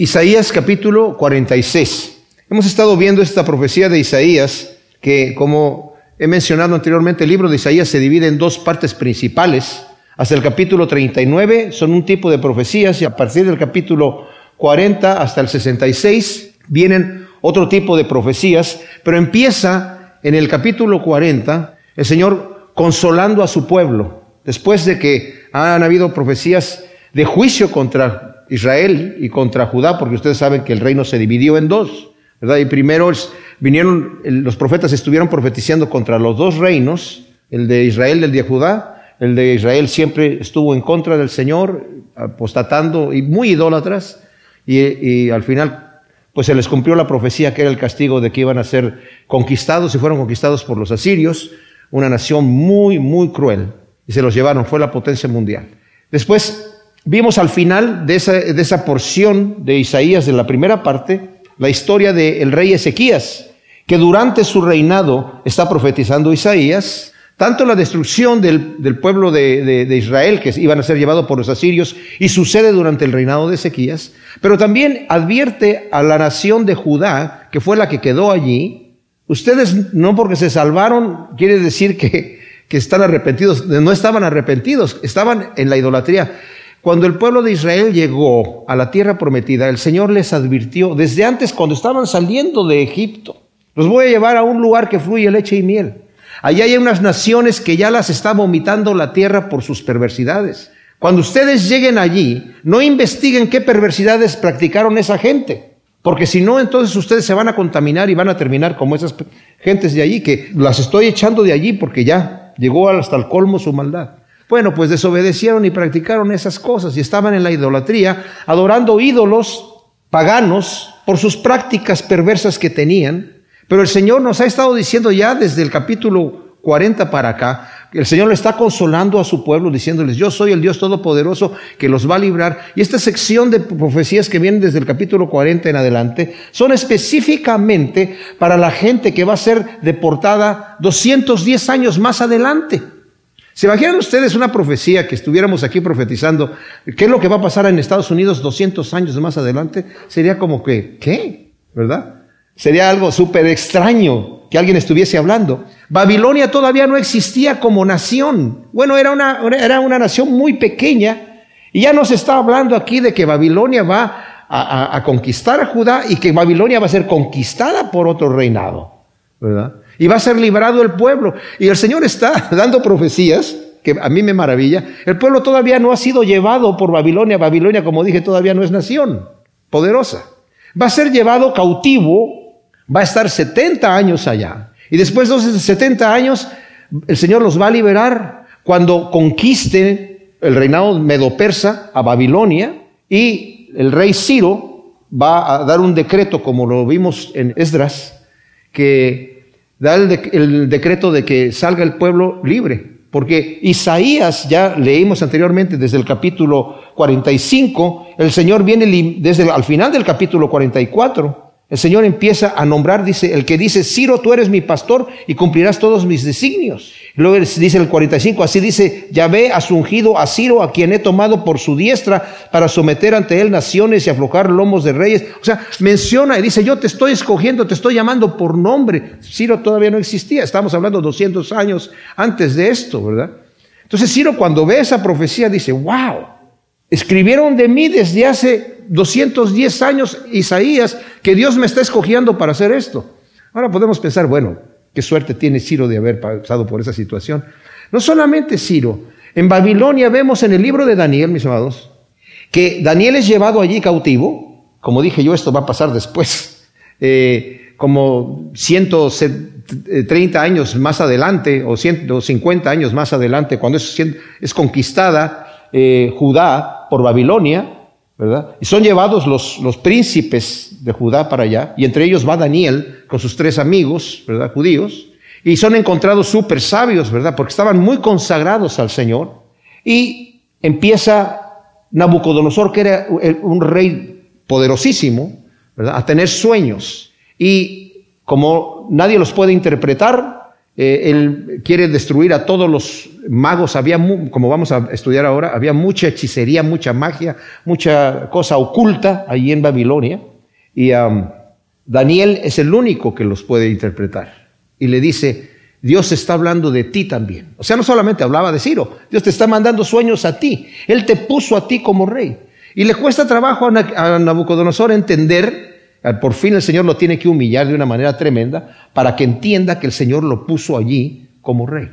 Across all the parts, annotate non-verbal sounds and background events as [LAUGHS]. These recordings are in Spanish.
Isaías capítulo 46. Hemos estado viendo esta profecía de Isaías que, como he mencionado anteriormente, el libro de Isaías se divide en dos partes principales. Hasta el capítulo 39 son un tipo de profecías y a partir del capítulo 40 hasta el 66 vienen otro tipo de profecías, pero empieza en el capítulo 40 el Señor consolando a su pueblo, después de que han habido profecías de juicio contra Israel y contra Judá, porque ustedes saben que el reino se dividió en dos, ¿verdad? Y primero vinieron, los profetas estuvieron profetizando contra los dos reinos, el de Israel y el de Judá. El de Israel siempre estuvo en contra del Señor, apostatando y muy idólatras, y, y al final pues se les cumplió la profecía que era el castigo de que iban a ser conquistados y fueron conquistados por los asirios, una nación muy, muy cruel, y se los llevaron, fue la potencia mundial. Después vimos al final de esa, de esa porción de Isaías, de la primera parte, la historia del rey Ezequías, que durante su reinado está profetizando Isaías, tanto la destrucción del, pueblo de, de, Israel, que iban a ser llevados por los asirios, y sucede durante el reinado de Ezequías, pero también advierte a la nación de Judá, que fue la que quedó allí, ustedes no porque se salvaron, quiere decir que, que están arrepentidos, no estaban arrepentidos, estaban en la idolatría. Cuando el pueblo de Israel llegó a la tierra prometida, el Señor les advirtió desde antes cuando estaban saliendo de Egipto, los voy a llevar a un lugar que fluye leche y miel. Allá hay unas naciones que ya las está vomitando la tierra por sus perversidades. Cuando ustedes lleguen allí, no investiguen qué perversidades practicaron esa gente, porque si no, entonces ustedes se van a contaminar y van a terminar como esas gentes de allí, que las estoy echando de allí porque ya llegó hasta el colmo su maldad. Bueno, pues desobedecieron y practicaron esas cosas y estaban en la idolatría, adorando ídolos paganos por sus prácticas perversas que tenían. Pero el Señor nos ha estado diciendo ya desde el capítulo 40 para acá, el Señor le está consolando a su pueblo diciéndoles, yo soy el Dios Todopoderoso que los va a librar. Y esta sección de profecías que vienen desde el capítulo 40 en adelante son específicamente para la gente que va a ser deportada 210 años más adelante. ¿Se imaginan ustedes una profecía que estuviéramos aquí profetizando? ¿Qué es lo que va a pasar en Estados Unidos 200 años más adelante? Sería como que, ¿qué? ¿Verdad? Sería algo súper extraño que alguien estuviese hablando. Babilonia todavía no existía como nación. Bueno, era una, era una nación muy pequeña. Y ya nos está hablando aquí de que Babilonia va a, a conquistar a Judá y que Babilonia va a ser conquistada por otro reinado. ¿Verdad? Y va a ser librado el pueblo. Y el Señor está [LAUGHS] dando profecías que a mí me maravilla. El pueblo todavía no ha sido llevado por Babilonia. Babilonia, como dije, todavía no es nación poderosa. Va a ser llevado cautivo, va a estar 70 años allá. Y después de esos 70 años, el Señor los va a liberar cuando conquiste el reinado medo-persa a Babilonia y el rey Ciro va a dar un decreto, como lo vimos en Esdras, que da el, decreto de que salga el pueblo libre. Porque Isaías, ya leímos anteriormente desde el capítulo 45, el Señor viene desde al final del capítulo 44 el Señor empieza a nombrar, dice, el que dice, Ciro, tú eres mi pastor y cumplirás todos mis designios. Luego dice el 45, así dice, Yahvé has ungido a Ciro, a quien he tomado por su diestra para someter ante él naciones y aflojar lomos de reyes. O sea, menciona y dice, yo te estoy escogiendo, te estoy llamando por nombre. Ciro todavía no existía, estamos hablando 200 años antes de esto, ¿verdad? Entonces Ciro cuando ve esa profecía dice, wow, Escribieron de mí desde hace 210 años Isaías que Dios me está escogiendo para hacer esto. Ahora podemos pensar, bueno, qué suerte tiene Ciro de haber pasado por esa situación. No solamente Ciro, en Babilonia vemos en el libro de Daniel, mis amados, que Daniel es llevado allí cautivo. Como dije yo, esto va a pasar después, [LAUGHS] eh, como 130 años más adelante, o 150 años más adelante, cuando es, es conquistada eh, Judá por Babilonia, ¿verdad? Y son llevados los, los príncipes de Judá para allá, y entre ellos va Daniel con sus tres amigos, ¿verdad? Judíos, y son encontrados súper sabios, ¿verdad? Porque estaban muy consagrados al Señor. Y empieza Nabucodonosor, que era un rey poderosísimo, ¿verdad? A tener sueños. Y como nadie los puede interpretar, Eh, él quiere destruir a todos los magos. Había, como vamos a estudiar ahora, había mucha hechicería, mucha magia, mucha cosa oculta allí en Babilonia. Y Daniel es el único que los puede interpretar. Y le dice, Dios está hablando de ti también. O sea, no solamente hablaba de Ciro, Dios te está mandando sueños a ti. Él te puso a ti como rey. Y le cuesta trabajo a Nabucodonosor entender por fin el Señor lo tiene que humillar de una manera tremenda para que entienda que el Señor lo puso allí como rey.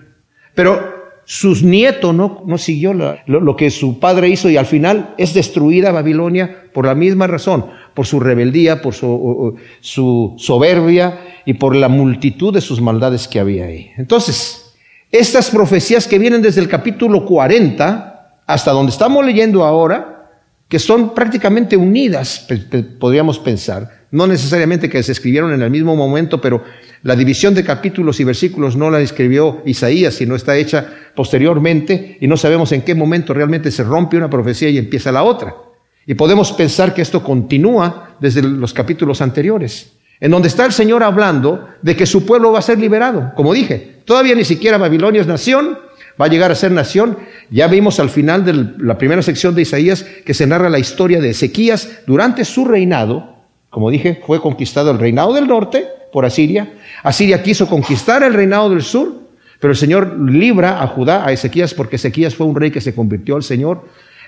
Pero sus nietos no, no siguió lo, que su padre hizo y al final es destruida Babilonia por la misma razón, por su rebeldía, por su, su soberbia y por la multitud de sus maldades que había ahí. Entonces, estas profecías que vienen desde el capítulo 40 hasta donde estamos leyendo ahora, que son prácticamente unidas, podríamos pensar. No necesariamente que se escribieron en el mismo momento, pero la división de capítulos y versículos no la escribió Isaías, sino está hecha posteriormente y no sabemos en qué momento realmente se rompe una profecía y empieza la otra. Y podemos pensar que esto continúa desde los capítulos anteriores, en donde está el Señor hablando de que su pueblo va a ser liberado. Como dije, todavía ni siquiera Babilonia es nación, va a llegar a ser nación. Ya vimos al final de la primera sección de Isaías que se narra la historia de Ezequías durante su reinado. Como dije, fue conquistado el reinado del norte por Asiria. Asiria quiso conquistar el reinado del sur, pero el Señor libra a Judá, a Ezequías, porque Ezequías fue un rey que se convirtió al Señor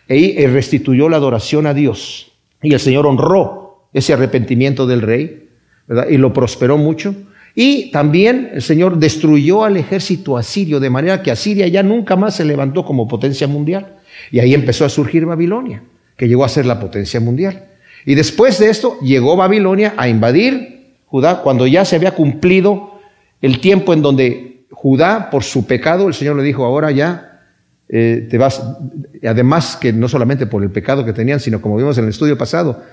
e restituyó la adoración a Dios. Y el Señor honró ese arrepentimiento del rey. Y lo prosperó mucho. Y también el Señor destruyó al ejército asirio, de manera que Asiria ya nunca más se levantó como potencia mundial. Y ahí empezó a surgir Babilonia, que llegó a ser la potencia mundial. Y después de esto llegó Babilonia a invadir Judá cuando ya se había cumplido el tiempo en donde Judá, por su pecado, el Señor le dijo, ahora ya eh, te vas, además que no solamente por el pecado que tenían, sino como vimos en el estudio pasado,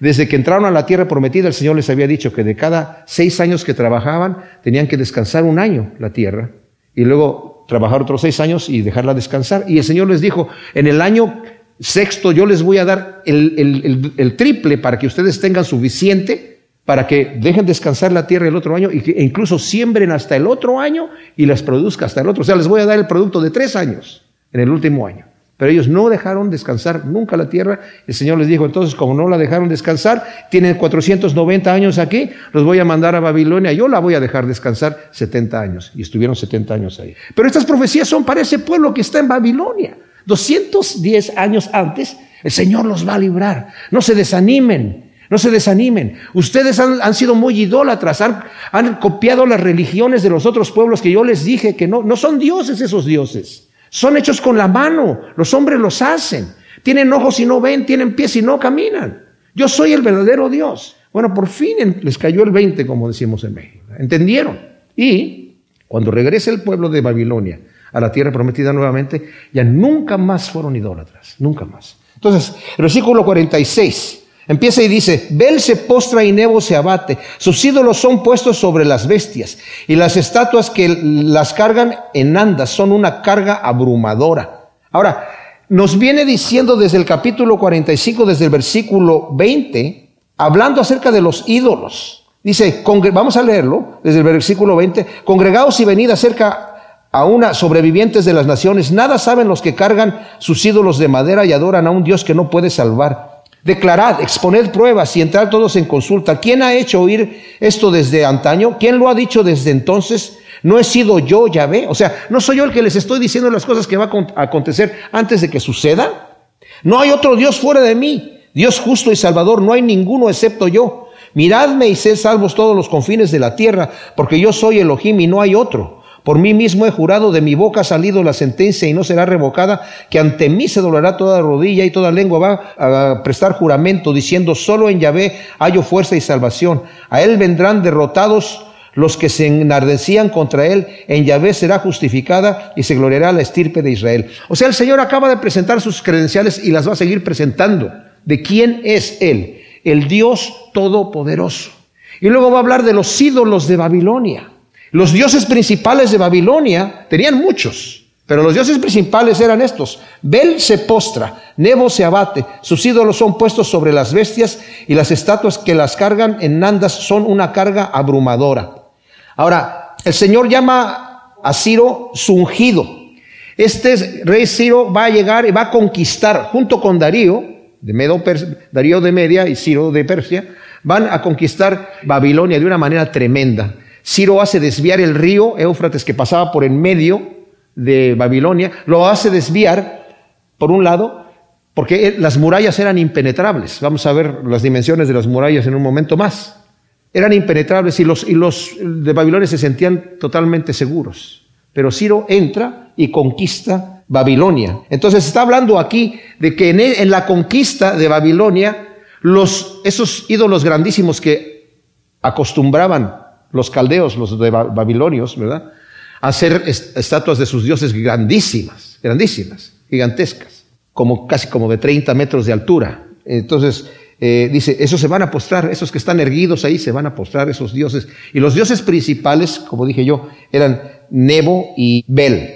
desde que entraron a la tierra prometida, el Señor les había dicho que de cada seis años que trabajaban, tenían que descansar un año la tierra y luego trabajar otros seis años y dejarla descansar. Y el Señor les dijo, en el año sexto yo les voy a dar el, triple para que ustedes tengan suficiente para que dejen descansar la tierra el otro año que incluso siembren hasta el otro año y las produzca hasta el otro. O sea, les voy a dar el producto de tres años en el último año. Pero ellos no dejaron descansar nunca la tierra. El Señor les dijo, entonces, como no la dejaron descansar, tienen 490 años aquí, los voy a mandar a Babilonia, yo la voy a dejar descansar 70 años. Y estuvieron 70 años ahí. Pero estas profecías son para ese pueblo que está en Babilonia. 210 años antes, el Señor los va a librar. No se desanimen. No se desanimen. Ustedes han, sido muy idólatras, han, han, copiado las religiones de los otros pueblos que yo les dije que no, no son dioses esos dioses. Son hechos con la mano, los hombres los hacen. Tienen ojos y no ven, tienen pies y no caminan. Yo soy el verdadero Dios. Bueno, por fin les cayó el 20, como decimos en México. ¿Entendieron? Y cuando regrese el pueblo de Babilonia a la tierra prometida nuevamente, ya nunca más fueron idólatras, nunca más. Entonces, el versículo 46 Empieza y dice, Bel se postra y Nebo se abate, sus ídolos son puestos sobre las bestias y las estatuas que las cargan en andas son una carga abrumadora. Ahora, nos viene diciendo desde el capítulo 45, desde el versículo 20, hablando acerca de los ídolos. Dice, vamos a leerlo desde el versículo 20, congregados y venid acerca a una sobrevivientes de las naciones, nada saben los que cargan sus ídolos de madera y adoran a un Dios que no puede salvar. Declarad, exponed pruebas y entrar todos en consulta. ¿Quién ha hecho oír esto desde antaño? ¿Quién lo ha dicho desde entonces? ¿No he sido yo, Yahvé? O sea, ¿no soy yo el que les estoy diciendo las cosas que van a acontecer antes de que suceda? No hay otro Dios fuera de mí. Dios justo y salvador, no hay ninguno excepto yo. Miradme y sed salvos todos los confines de la tierra, porque yo soy Elohim y no hay otro. Por mí mismo he jurado, de mi boca ha salido la sentencia y no será revocada, que ante mí se doblará toda rodilla y toda lengua va a prestar juramento, diciendo, solo en Yahvé hallo fuerza y salvación. A él vendrán derrotados los que se enardecían contra él, en Yahvé será justificada y se gloriará la estirpe de Israel. O sea, el Señor acaba de presentar sus credenciales y las va a seguir presentando. ¿De quién es Él? El Dios Todopoderoso. Y luego va a hablar de los ídolos de Babilonia. Los dioses principales de Babilonia tenían muchos, pero los dioses principales eran estos. Bel se postra, Nebo se abate, sus ídolos son puestos sobre las bestias y las estatuas que las cargan en nandas son una carga abrumadora. Ahora, el Señor llama a Ciro su ungido. Este rey Ciro va a llegar y va a conquistar, junto con Darío, de Medo, Darío de Media y Ciro de Persia, van a conquistar Babilonia de una manera tremenda. Ciro hace desviar el río Éufrates que pasaba por en medio de Babilonia, lo hace desviar, por un lado, porque las murallas eran impenetrables. Vamos a ver las dimensiones de las murallas en un momento más. Eran impenetrables y los, y los de Babilonia se sentían totalmente seguros. Pero Ciro entra y conquista Babilonia. Entonces está hablando aquí de que en, en la conquista de Babilonia, los, esos ídolos grandísimos que acostumbraban los caldeos, los de babilonios, ¿verdad? Hacer estatuas de sus dioses grandísimas, grandísimas, gigantescas, como casi como de 30 metros de altura. Entonces, eh, dice, esos se van a postrar, esos que están erguidos ahí se van a postrar, esos dioses. Y los dioses principales, como dije yo, eran Nebo y Bel.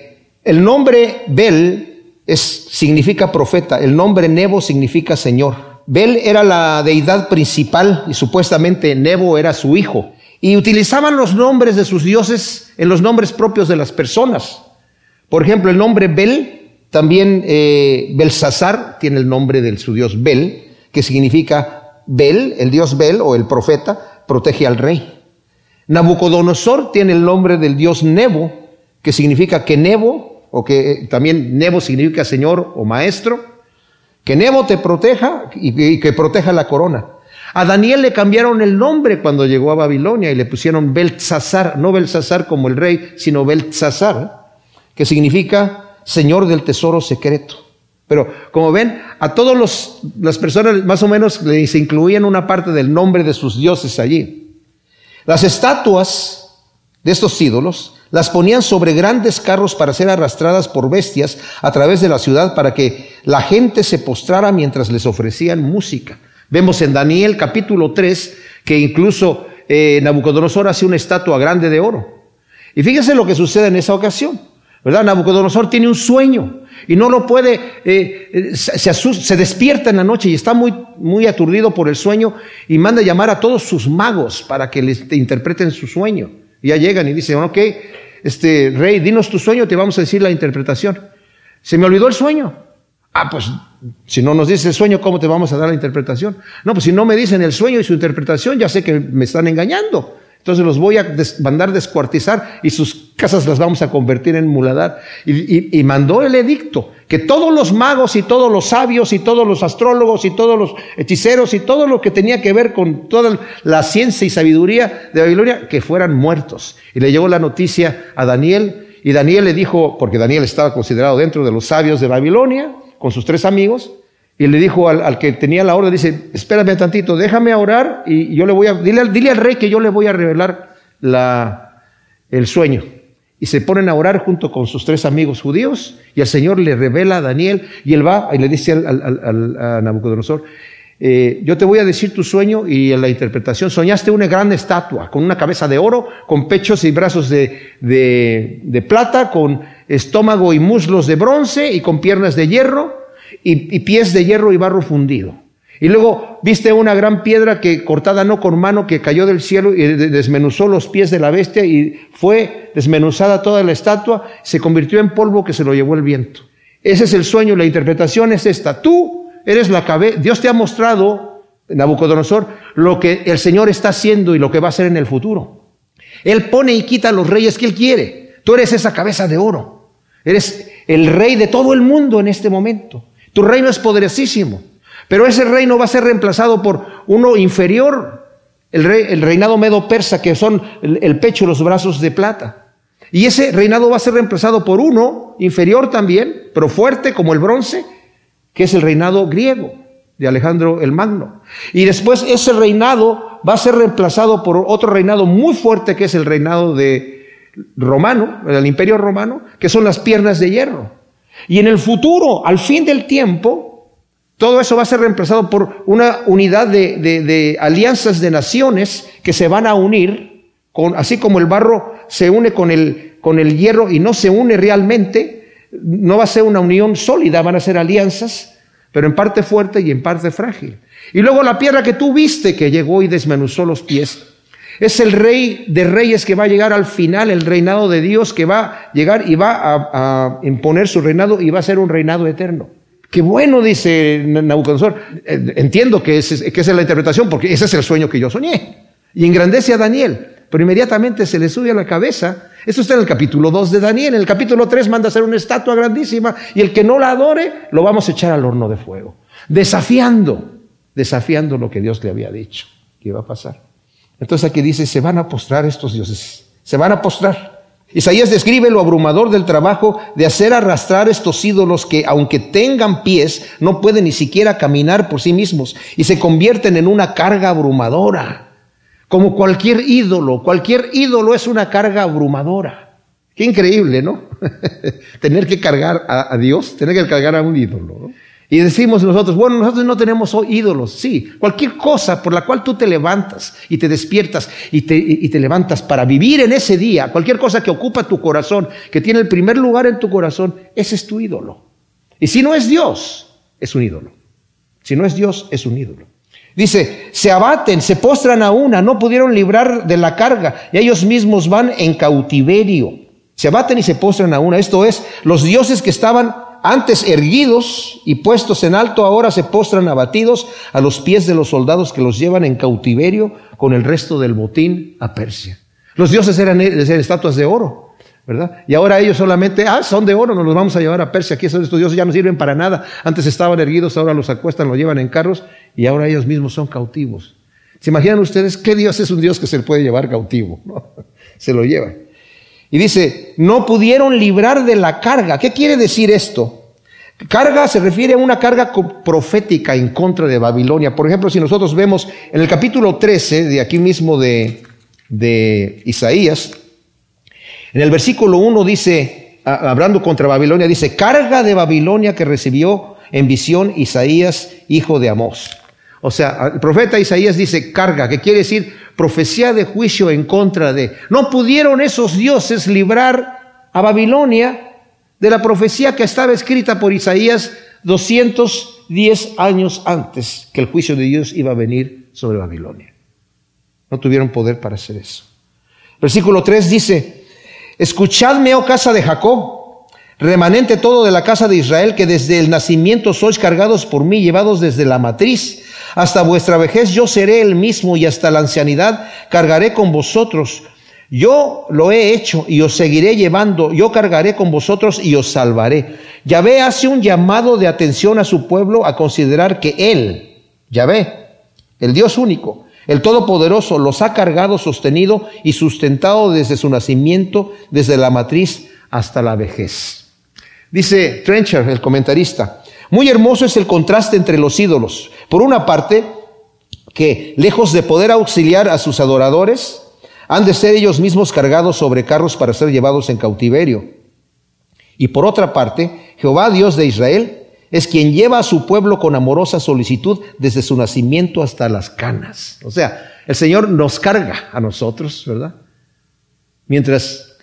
El nombre Bel significa profeta, el nombre Nebo significa Señor. Bel era la deidad principal y supuestamente Nebo era su hijo. Y utilizaban los nombres de sus dioses en los nombres propios de las personas. Por ejemplo, el nombre Bel, también eh, Belsasar tiene el nombre de su dios Bel, que significa Bel, el dios Bel o el profeta, protege al rey. Nabucodonosor tiene el nombre del dios Nebo, que significa que Nebo, o que eh, también Nebo significa señor o maestro, que Nebo te proteja y que proteja la corona. A Daniel le cambiaron el nombre cuando llegó a Babilonia y le pusieron Beltzazar, no Beltzazar como el rey, sino Beltzazar, que significa Señor del Tesoro Secreto. Pero como ven, a todas las personas más o menos se incluían una parte del nombre de sus dioses allí. Las estatuas de estos ídolos las ponían sobre grandes carros para ser arrastradas por bestias a través de la ciudad para que la gente se postrara mientras les ofrecían música. Vemos en Daniel capítulo 3 que incluso eh, Nabucodonosor hace una estatua grande de oro. Y fíjense lo que sucede en esa ocasión. ¿Verdad? Nabucodonosor tiene un sueño y no lo puede, eh, eh, se, se, despierta en la noche y está muy, muy aturdido por el sueño y manda llamar a todos sus magos para que les interpreten su sueño. Y ya llegan y dicen, ok, este rey, dinos tu sueño, te vamos a decir la interpretación. Se me olvidó el sueño. Ah, pues si no nos dice el sueño, ¿cómo te vamos a dar la interpretación? No, pues si no me dicen el sueño y su interpretación, ya sé que me están engañando. Entonces los voy a mandar descuartizar y sus casas las vamos a convertir en muladar. Y, mandó el edicto que todos los magos y todos los sabios y todos los astrólogos y todos los hechiceros y todo lo que tenía que ver con toda la ciencia y sabiduría de Babilonia, que fueran muertos. Y le llegó la noticia a Daniel y Daniel le dijo, porque Daniel estaba considerado dentro de los sabios de Babilonia, con sus tres amigos, y le dijo al, que tenía la orden, dice, espérame tantito, déjame orar y yo le voy a, dile, dile al rey que yo le voy a revelar la, el sueño. Y se ponen a orar junto con sus tres amigos judíos y el Señor le revela a Daniel y él va y le dice al, a Nabucodonosor, eh, yo te voy a decir tu sueño y la interpretación, soñaste una gran estatua con una cabeza de oro, con pechos y brazos de, de plata, con estómago y muslos de bronce y con piernas de hierro y, pies de hierro y barro fundido. Y luego viste una gran piedra que cortada no con mano que cayó del cielo y desmenuzó los pies de la bestia y fue desmenuzada toda la estatua, se convirtió en polvo que se lo llevó el viento. Ese es el sueño, la interpretación es esta. Tú eres la cabeza, Dios te ha mostrado, Nabucodonosor, lo que el Señor está haciendo y lo que va a hacer en el futuro. Él pone y quita a los reyes que Él quiere. Tú eres esa cabeza de oro. Eres el rey de todo el mundo en este momento. Tu reino es poderosísimo, pero ese reino va a ser reemplazado por uno inferior, el, reinado medo-persa, que son el, el pecho y los brazos de plata. Y ese reinado va a ser reemplazado por uno inferior también, pero fuerte como el bronce, que es el reinado griego de Alejandro el Magno. Y después ese reinado va a ser reemplazado por otro reinado muy fuerte, que es el reinado de romano, el imperio romano, que son las piernas de hierro. Y en el futuro, al fin del tiempo, todo eso va a ser reemplazado por una unidad de, alianzas de naciones que se van a unir, con, así como el barro se une con el, con el hierro y no se une realmente, no va a ser una unión sólida, van a ser alianzas, pero en parte fuerte y en parte frágil. Y luego la piedra que tú viste que llegó y desmenuzó los pies, Es el rey de reyes que va a llegar al final, el reinado de Dios que va a llegar y va a, imponer su reinado y va a ser un reinado eterno. Qué bueno, dice Nabucodonosor. Entiendo que, esa es la interpretación, porque ese es el sueño que yo soñé. Y engrandece a Daniel, pero inmediatamente se le sube a la cabeza. Esto está en el capítulo 2 de Daniel. En el capítulo 3 manda a hacer una estatua grandísima y el que no la adore lo vamos a echar al horno de fuego. Desafiando, desafiando lo que Dios le había dicho que iba a pasar. Entonces aquí dice, se van a postrar estos dioses, se van a postrar. Isaías describe lo abrumador del trabajo de hacer arrastrar estos ídolos que, aunque tengan pies, no pueden ni siquiera caminar por sí mismos y se convierten en una carga abrumadora. Como cualquier ídolo, cualquier ídolo es una carga abrumadora. Qué increíble, ¿no? [LAUGHS] tener que cargar a, a, Dios, tener que cargar a un ídolo. ¿no? Y decimos nosotros, bueno, nosotros no tenemos ídolos. Sí, cualquier cosa por la cual tú te levantas y te despiertas y te, y te, levantas para vivir en ese día, cualquier cosa que ocupa tu corazón, que tiene el primer lugar en tu corazón, ese es tu ídolo. Y si no es Dios, es un ídolo. Si no es Dios, es un ídolo. Dice, se abaten, se postran a una, no pudieron librar de la carga y ellos mismos van en cautiverio. Se abaten y se postran a una. Esto es, los dioses que estaban antes erguidos y puestos en alto, ahora se postran abatidos a los pies de los soldados que los llevan en cautiverio con el resto del botín a Persia. Los dioses eran, estatuas de oro, ¿verdad? Y ahora ellos solamente, ah, son de oro, nos los vamos a llevar a Persia. Aquí estos dioses ya no sirven para nada. Antes estaban erguidos, ahora los acuestan, los llevan en carros y ahora ellos mismos son cautivos. ¿Se imaginan ustedes qué Dios es un Dios que se le puede llevar cautivo? [LAUGHS] Se lo lleva. Y dice, no pudieron librar de la carga. ¿Qué quiere decir esto? Carga se refiere a una carga profética en contra de Babilonia. Por ejemplo, si nosotros vemos en el capítulo 13 de aquí mismo de, de Isaías, en el versículo 1 dice, hablando contra Babilonia, dice, carga de Babilonia que recibió en visión Isaías, hijo de Amós. O sea, el profeta Isaías dice carga, que quiere decir profecía de juicio en contra de. No pudieron esos dioses librar a Babilonia de la profecía que estaba escrita por Isaías 210 años antes que el juicio de Dios iba a venir sobre Babilonia. No tuvieron poder para hacer eso. Versículo 3 dice, escuchadme, oh casa de Jacob, remanente todo de la casa de Israel, que desde el nacimiento sois cargados por mí, llevados desde la matriz. Hasta vuestra vejez yo seré el mismo y hasta la ancianidad cargaré con vosotros. Yo lo he hecho y os seguiré llevando, yo cargaré con vosotros y os salvaré. Yahvé hace un llamado de atención a su pueblo a considerar que Él, Yahvé, el Dios único, el Todopoderoso, los ha cargado, sostenido y sustentado desde su nacimiento, desde la matriz hasta la vejez. Dice Trencher, el comentarista, muy hermoso es el contraste entre los ídolos. Por una parte, que lejos de poder auxiliar a sus adoradores, han de ser ellos mismos cargados sobre carros para ser llevados en cautiverio. Y por otra parte, Jehová Dios de Israel es quien lleva a su pueblo con amorosa solicitud desde su nacimiento hasta las canas. O sea, el Señor nos carga a nosotros, ¿verdad? Mientras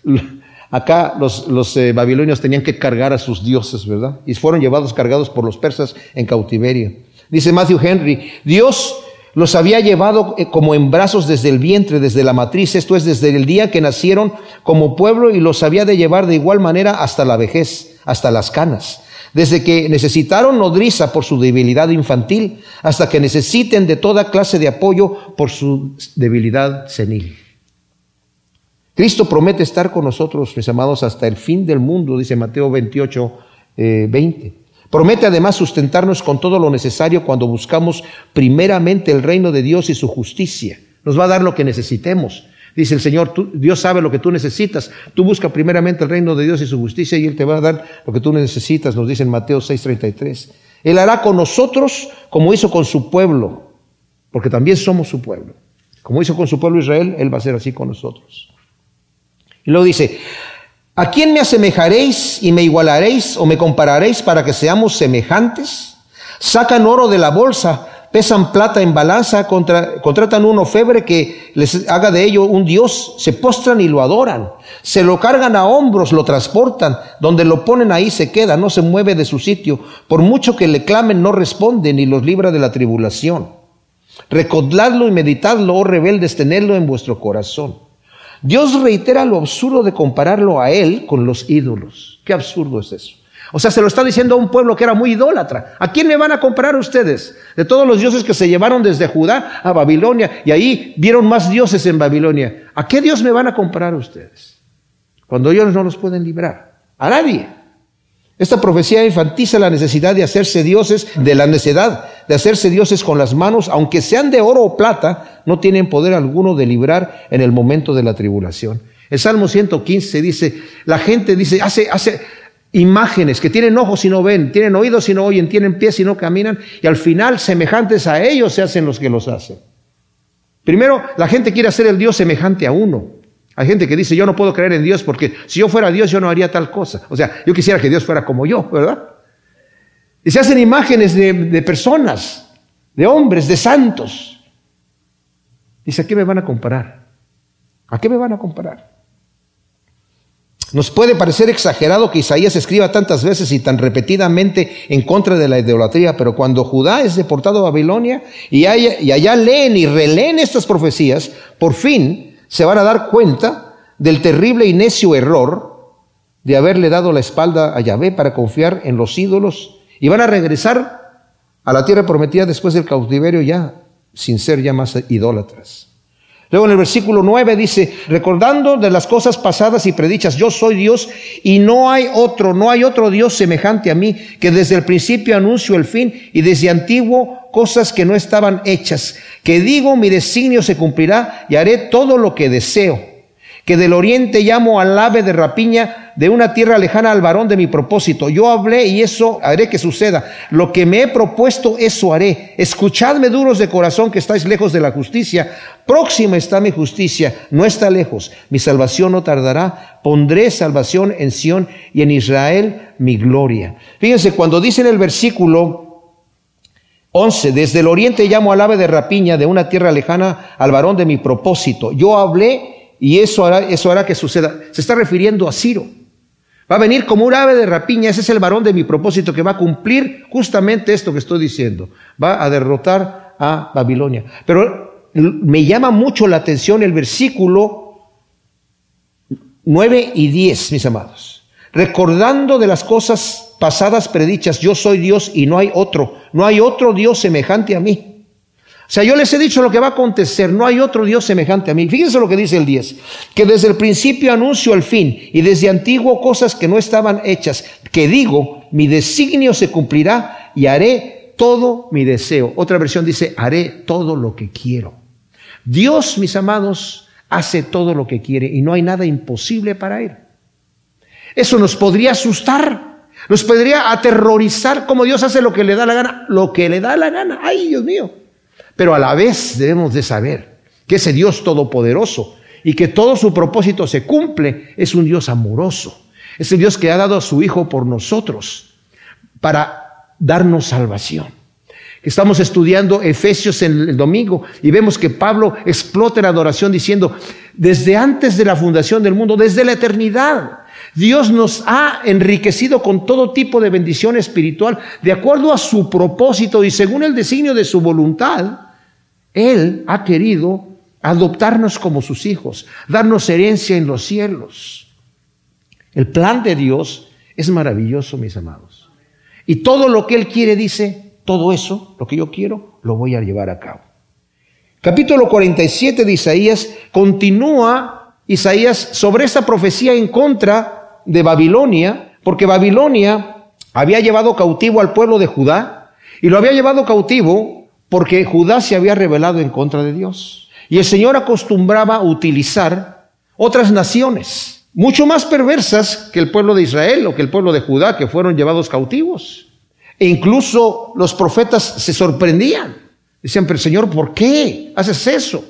Acá los, eh, babilonios tenían que cargar a sus dioses, ¿verdad? Y fueron llevados cargados por los persas en cautiverio. Dice Matthew Henry, Dios los había llevado eh, como en brazos desde el vientre, desde la matriz, esto es, desde el día que nacieron como pueblo y los había de llevar de igual manera hasta la vejez, hasta las canas. Desde que necesitaron nodriza por su debilidad infantil, hasta que necesiten de toda clase de apoyo por su debilidad senil. Cristo promete estar con nosotros, mis amados, hasta el fin del mundo, dice Mateo 28, 20. Eh, promete además sustentarnos con todo lo necesario cuando buscamos primeramente el reino de Dios y su justicia. Nos va a dar lo que necesitemos. Dice el Señor, Dios sabe lo que tú necesitas. Tú busca primeramente el reino de Dios y su justicia y Él te va a dar lo que tú necesitas, nos dice en Mateo 6:33. Él hará con nosotros como hizo con su pueblo, porque también somos su pueblo. Como hizo con su pueblo Israel, Él va a hacer así con nosotros. Y luego dice, ¿a quién me asemejaréis y me igualaréis o me compararéis para que seamos semejantes? Sacan oro de la bolsa, pesan plata en balanza, contratan un ofebre que les haga de ello un dios, se postran y lo adoran, se lo cargan a hombros, lo transportan, donde lo ponen ahí se queda, no se mueve de su sitio, por mucho que le clamen no responde ni los libra de la tribulación. Recordadlo y meditadlo, oh rebeldes, tenedlo en vuestro corazón. Dios reitera lo absurdo de compararlo a Él con los ídolos. Qué absurdo es eso. O sea, se lo está diciendo a un pueblo que era muy idólatra. ¿A quién me van a comparar ustedes? De todos los dioses que se llevaron desde Judá a Babilonia y ahí vieron más dioses en Babilonia. ¿A qué Dios me van a comparar ustedes? Cuando ellos no los pueden librar. A nadie. Esta profecía enfatiza la necesidad de hacerse dioses, de la necesidad de hacerse dioses con las manos, aunque sean de oro o plata, no tienen poder alguno de librar en el momento de la tribulación. El Salmo 115 dice, la gente dice, hace, hace, imágenes que tienen ojos y no ven, tienen oídos y no oyen, tienen pies y no caminan, y al final semejantes a ellos se hacen los que los hacen. Primero, la gente quiere hacer el Dios semejante a uno. Hay gente que dice, yo no puedo creer en Dios porque si yo fuera Dios yo no haría tal cosa. O sea, yo quisiera que Dios fuera como yo, ¿verdad? Y se hacen imágenes de, personas, de hombres, de santos. Dice, ¿a qué me van a comparar? ¿A qué me van a comparar? Nos puede parecer exagerado que Isaías escriba tantas veces y tan repetidamente en contra de la idolatría, pero cuando Judá es deportado a Babilonia y, allá leen y releen estas profecías, por fin se van a dar cuenta del terrible y necio error de haberle dado la espalda a Yahvé para confiar en los ídolos y van a regresar a la tierra prometida después del cautiverio ya sin ser ya más idólatras. Luego en el versículo 9 dice, recordando de las cosas pasadas y predichas, yo soy Dios y no hay otro, no hay otro Dios semejante a mí, que desde el principio anuncio el fin y desde antiguo cosas que no estaban hechas, que digo mi designio se cumplirá y haré todo lo que deseo que del oriente llamo al ave de rapiña, de una tierra lejana al varón de mi propósito. Yo hablé y eso haré que suceda. Lo que me he propuesto, eso haré. Escuchadme duros de corazón que estáis lejos de la justicia. Próxima está mi justicia, no está lejos. Mi salvación no tardará. Pondré salvación en Sión y en Israel mi gloria. Fíjense, cuando dice en el versículo 11, desde el oriente llamo al ave de rapiña, de una tierra lejana al varón de mi propósito. Yo hablé y eso hará, eso hará que suceda. Se está refiriendo a Ciro. Va a venir como un ave de rapiña, ese es el varón de mi propósito que va a cumplir justamente esto que estoy diciendo. Va a derrotar a Babilonia. Pero me llama mucho la atención el versículo 9 y 10, mis amados. Recordando de las cosas pasadas predichas, yo soy Dios y no hay otro, no hay otro Dios semejante a mí. Sea, yo les he dicho lo que va a acontecer, no hay otro Dios semejante a mí. Fíjense lo que dice el 10, que desde el principio anuncio el fin y desde antiguo cosas que no estaban hechas, que digo, mi designio se cumplirá y haré todo mi deseo. Otra versión dice, haré todo lo que quiero. Dios, mis amados, hace todo lo que quiere y no hay nada imposible para Él. Eso nos podría asustar, nos podría aterrorizar como Dios hace lo que le da la gana, lo que le da la gana. Ay, Dios mío. Pero a la vez debemos de saber que ese Dios todopoderoso y que todo su propósito se cumple es un Dios amoroso. Es el Dios que ha dado a su Hijo por nosotros para darnos salvación. Estamos estudiando Efesios el domingo y vemos que Pablo explota en adoración diciendo, desde antes de la fundación del mundo, desde la eternidad, Dios nos ha enriquecido con todo tipo de bendición espiritual de acuerdo a su propósito y según el designio de su voluntad. Él ha querido adoptarnos como sus hijos, darnos herencia en los cielos. El plan de Dios es maravilloso, mis amados. Y todo lo que Él quiere dice, todo eso, lo que yo quiero, lo voy a llevar a cabo. Capítulo 47 de Isaías continúa Isaías sobre esta profecía en contra de Babilonia, porque Babilonia había llevado cautivo al pueblo de Judá y lo había llevado cautivo porque Judá se había rebelado en contra de Dios. Y el Señor acostumbraba utilizar otras naciones, mucho más perversas que el pueblo de Israel o que el pueblo de Judá, que fueron llevados cautivos. E incluso los profetas se sorprendían. Decían, pero Señor, ¿por qué haces eso?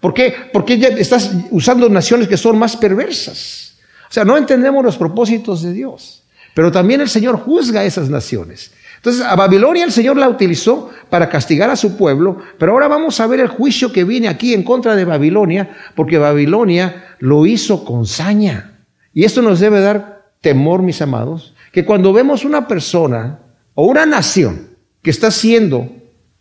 ¿Por qué? Porque ya estás usando naciones que son más perversas. O sea, no entendemos los propósitos de Dios. Pero también el Señor juzga a esas naciones. Entonces, a Babilonia el Señor la utilizó para castigar a su pueblo, pero ahora vamos a ver el juicio que viene aquí en contra de Babilonia, porque Babilonia lo hizo con saña. Y esto nos debe dar temor, mis amados, que cuando vemos una persona o una nación que está siendo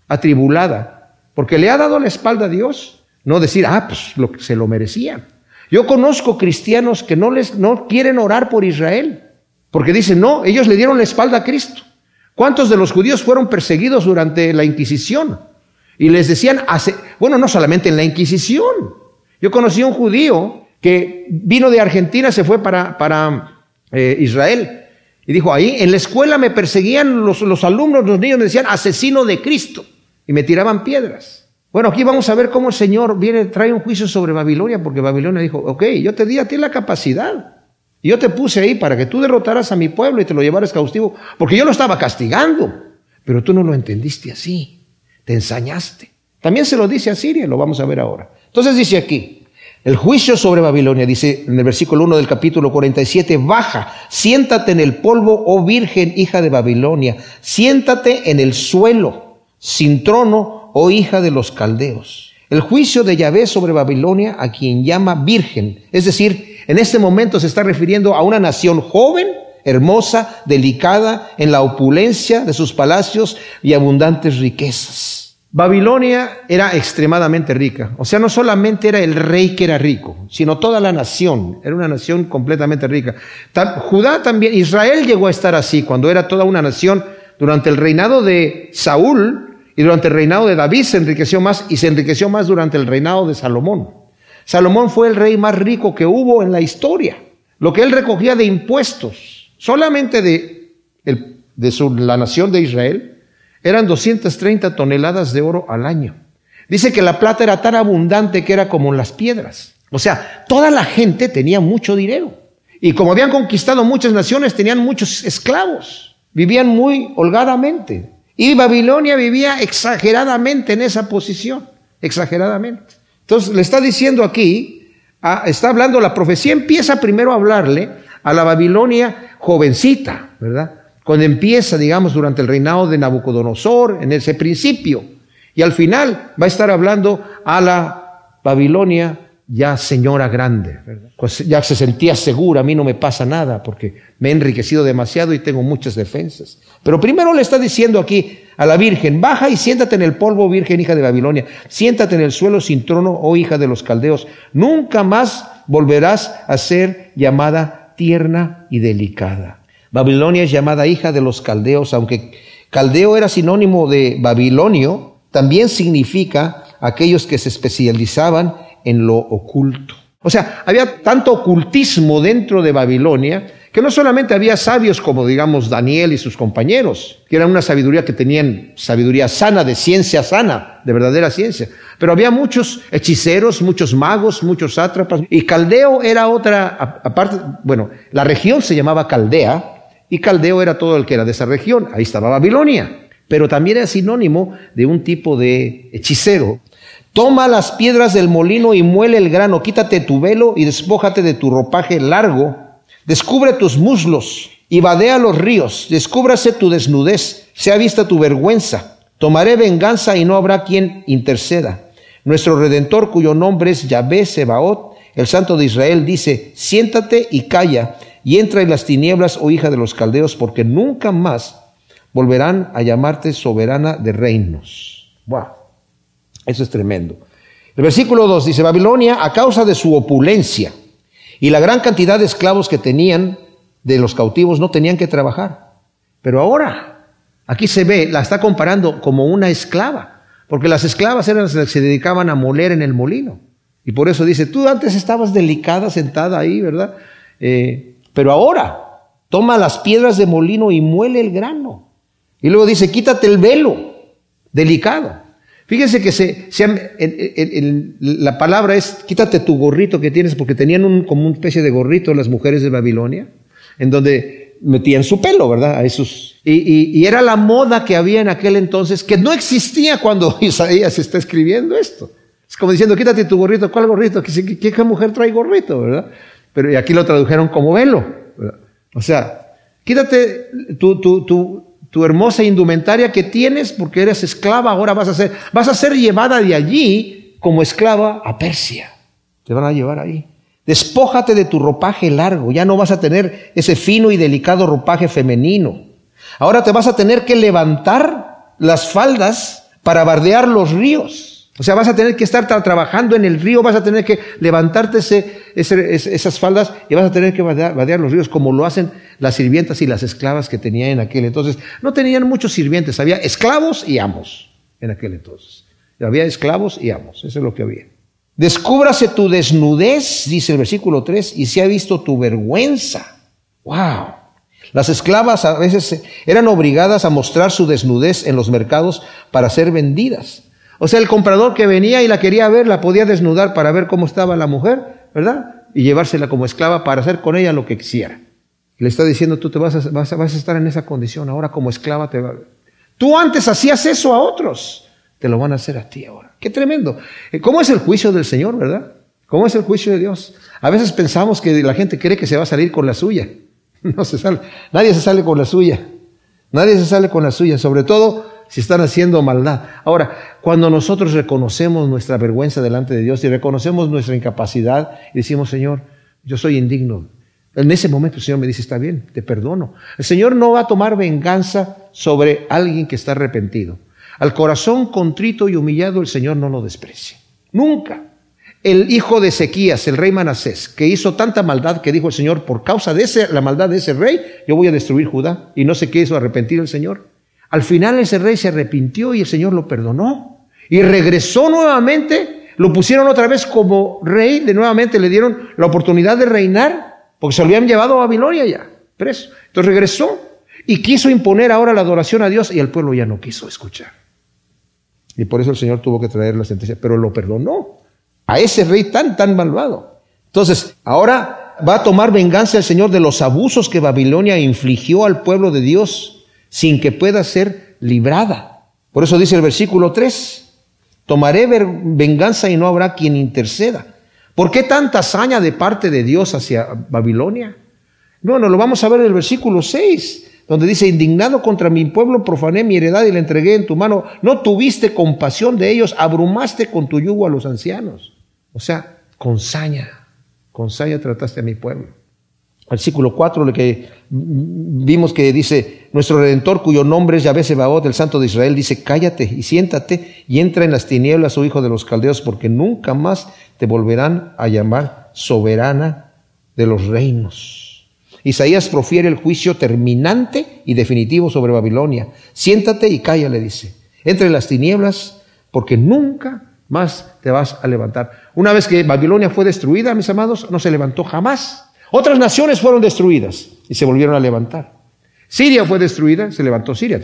atribulada porque le ha dado la espalda a Dios. No decir, ah, pues lo, se lo merecían. Yo conozco cristianos que no, les, no quieren orar por Israel, porque dicen, no, ellos le dieron la espalda a Cristo. ¿Cuántos de los judíos fueron perseguidos durante la Inquisición? Y les decían, bueno, no solamente en la Inquisición. Yo conocí a un judío que vino de Argentina, se fue para, para eh, Israel. Y dijo, ahí en la escuela me perseguían los, alumnos, los niños me decían, asesino de Cristo. Y me tiraban piedras. Bueno, aquí vamos a ver cómo el Señor viene, trae un juicio sobre Babilonia, porque Babilonia dijo, ok, yo te di a ti la capacidad. Y yo te puse ahí para que tú derrotaras a mi pueblo y te lo llevaras cautivo, porque yo lo estaba castigando. Pero tú no lo entendiste así, te ensañaste. También se lo dice a Siria, lo vamos a ver ahora. Entonces dice aquí, el juicio sobre Babilonia, dice en el versículo 1 del capítulo 47, baja, siéntate en el polvo, oh virgen, hija de Babilonia, siéntate en el suelo, sin trono, oh hija de los caldeos. El juicio de Yahvé sobre Babilonia, a quien llama virgen, es decir, en este momento se está refiriendo a una nación joven, hermosa, delicada, en la opulencia de sus palacios y abundantes riquezas. Babilonia era extremadamente rica. O sea, no solamente era el rey que era rico, sino toda la nación. Era una nación completamente rica. Judá también, Israel llegó a estar así cuando era toda una nación. Durante el reinado de Saúl y durante el reinado de David se enriqueció más y se enriqueció más durante el reinado de Salomón. Salomón fue el rey más rico que hubo en la historia. Lo que él recogía de impuestos, solamente de, la nación de Israel, eran 230 toneladas de oro al año. Dice que la plata era tan abundante que era como las piedras. O sea, toda la gente tenía mucho dinero. Y como habían conquistado muchas naciones, tenían muchos esclavos. Vivían muy holgadamente. Y Babilonia vivía exageradamente en esa posición. Exageradamente. Entonces le está diciendo aquí, ah, está hablando, la profecía empieza primero a hablarle a la Babilonia jovencita, ¿verdad? Cuando empieza, digamos, durante el reinado de Nabucodonosor, en ese principio. Y al final va a estar hablando a la Babilonia ya señora grande, pues ya se sentía segura, a mí no me pasa nada porque me he enriquecido demasiado y tengo muchas defensas. Pero primero le está diciendo aquí a la Virgen, baja y siéntate en el polvo, Virgen hija de Babilonia, siéntate en el suelo sin trono, oh hija de los caldeos, nunca más volverás a ser llamada tierna y delicada. Babilonia es llamada hija de los caldeos, aunque caldeo era sinónimo de babilonio, también significa aquellos que se especializaban en lo oculto. O sea, había tanto ocultismo dentro de Babilonia que no solamente había sabios como digamos Daniel y sus compañeros, que eran una sabiduría que tenían sabiduría sana, de ciencia sana, de verdadera ciencia, pero había muchos hechiceros, muchos magos, muchos sátrapas, y Caldeo era otra, aparte, bueno, la región se llamaba Caldea, y Caldeo era todo el que era de esa región, ahí estaba Babilonia, pero también era sinónimo de un tipo de hechicero. Toma las piedras del molino y muele el grano, quítate tu velo y despójate de tu ropaje largo, descubre tus muslos y vadea los ríos, descúbrase tu desnudez, sea vista tu vergüenza. Tomaré venganza y no habrá quien interceda. Nuestro Redentor, cuyo nombre es Yahvé Sebaot, el Santo de Israel, dice, siéntate y calla, y entra en las tinieblas, oh hija de los caldeos, porque nunca más volverán a llamarte soberana de reinos. Eso es tremendo. El versículo 2 dice, Babilonia, a causa de su opulencia y la gran cantidad de esclavos que tenían de los cautivos, no tenían que trabajar. Pero ahora, aquí se ve, la está comparando como una esclava, porque las esclavas eran las que se dedicaban a moler en el molino. Y por eso dice, tú antes estabas delicada sentada ahí, ¿verdad? Eh, pero ahora, toma las piedras de molino y muele el grano. Y luego dice, quítate el velo, delicado. Fíjense que la palabra es quítate tu gorrito que tienes, porque tenían como una especie de gorrito las mujeres de Babilonia, en donde metían su pelo, ¿verdad? A esos, y, era la moda que había en aquel entonces, que no existía cuando [LAUGHS] Isaías está escribiendo esto. Es como diciendo, quítate tu gorrito, ¿cuál gorrito? ¿Qué, mujer trae gorrito, verdad? Pero y aquí lo tradujeron como velo. O sea, quítate tu, tu, tu, tu hermosa indumentaria que tienes porque eres esclava, ahora vas a ser, vas a ser llevada de allí como esclava a Persia. Te van a llevar ahí. Despójate de tu ropaje largo, ya no vas a tener ese fino y delicado ropaje femenino. Ahora te vas a tener que levantar las faldas para bardear los ríos. O sea, vas a tener que estar trabajando en el río, vas a tener que levantarte esas faldas y vas a tener que vadear, los ríos como lo hacen las sirvientas y las esclavas que tenían en aquel entonces. No tenían muchos sirvientes, había esclavos y amos en aquel entonces. Había esclavos y amos, eso es lo que había. Descúbrase tu desnudez, dice el versículo 3, y se ha visto tu vergüenza. ¡Wow! Las esclavas a veces eran obligadas a mostrar su desnudez en los mercados para ser vendidas. O sea, el comprador que venía y la quería ver, la podía desnudar para ver cómo estaba la mujer, ¿verdad? Y llevársela como esclava para hacer con ella lo que quisiera. Le está diciendo, tú te vas a, vas a, estar en esa condición, ahora como esclava te va. Tú antes hacías eso a otros, te lo van a hacer a ti ahora. Qué tremendo. ¿Cómo es el juicio del Señor, verdad? ¿Cómo es el juicio de Dios? A veces pensamos que la gente cree que se va a salir con la suya. [LAUGHS] No se sale. Nadie se sale con la suya. Nadie se sale con la suya, sobre todo si están haciendo maldad. Ahora, cuando nosotros reconocemos nuestra vergüenza delante de Dios y reconocemos nuestra incapacidad y decimos, Señor, yo soy indigno. En ese momento el Señor me dice, está bien, te perdono. El Señor no va a tomar venganza sobre alguien que está arrepentido. Al corazón contrito y humillado el Señor no lo desprecia. Nunca el hijo de Ezequías, el rey Manasés, que hizo tanta maldad que dijo el Señor, por causa de ese, la maldad de ese rey, yo voy a destruir Judá. Y no se quiso arrepentir el Señor. Al final ese rey se arrepintió y el Señor lo perdonó. Y regresó nuevamente, lo pusieron otra vez como rey, de nuevamente le dieron la oportunidad de reinar, porque se lo habían llevado a Babilonia ya, preso. Entonces regresó y quiso imponer ahora la adoración a Dios y el pueblo ya no quiso escuchar. Y por eso el Señor tuvo que traer la sentencia, pero lo perdonó a ese rey tan, tan malvado. Entonces, ahora va a tomar venganza el Señor de los abusos que Babilonia infligió al pueblo de Dios sin que pueda ser librada. Por eso dice el versículo 3, tomaré venganza y no habrá quien interceda. ¿Por qué tanta hazaña de parte de Dios hacia Babilonia? Bueno, lo vamos a ver en el versículo 6 donde dice, indignado contra mi pueblo, profané mi heredad y la entregué en tu mano. No tuviste compasión de ellos, abrumaste con tu yugo a los ancianos. O sea, con saña, con saña trataste a mi pueblo. Versículo 4, lo que vimos que dice, nuestro Redentor, cuyo nombre es Yahvé Sebaot, el Santo de Israel, dice, cállate y siéntate y entra en las tinieblas, oh hijo de los caldeos, porque nunca más te volverán a llamar soberana de los reinos. Isaías profiere el juicio terminante y definitivo sobre Babilonia. Siéntate y calla, le dice. Entra en las tinieblas, porque nunca más te vas a levantar. Una vez que Babilonia fue destruida, mis amados, no se levantó jamás. Otras naciones fueron destruidas y se volvieron a levantar. Siria fue destruida, se levantó Siria,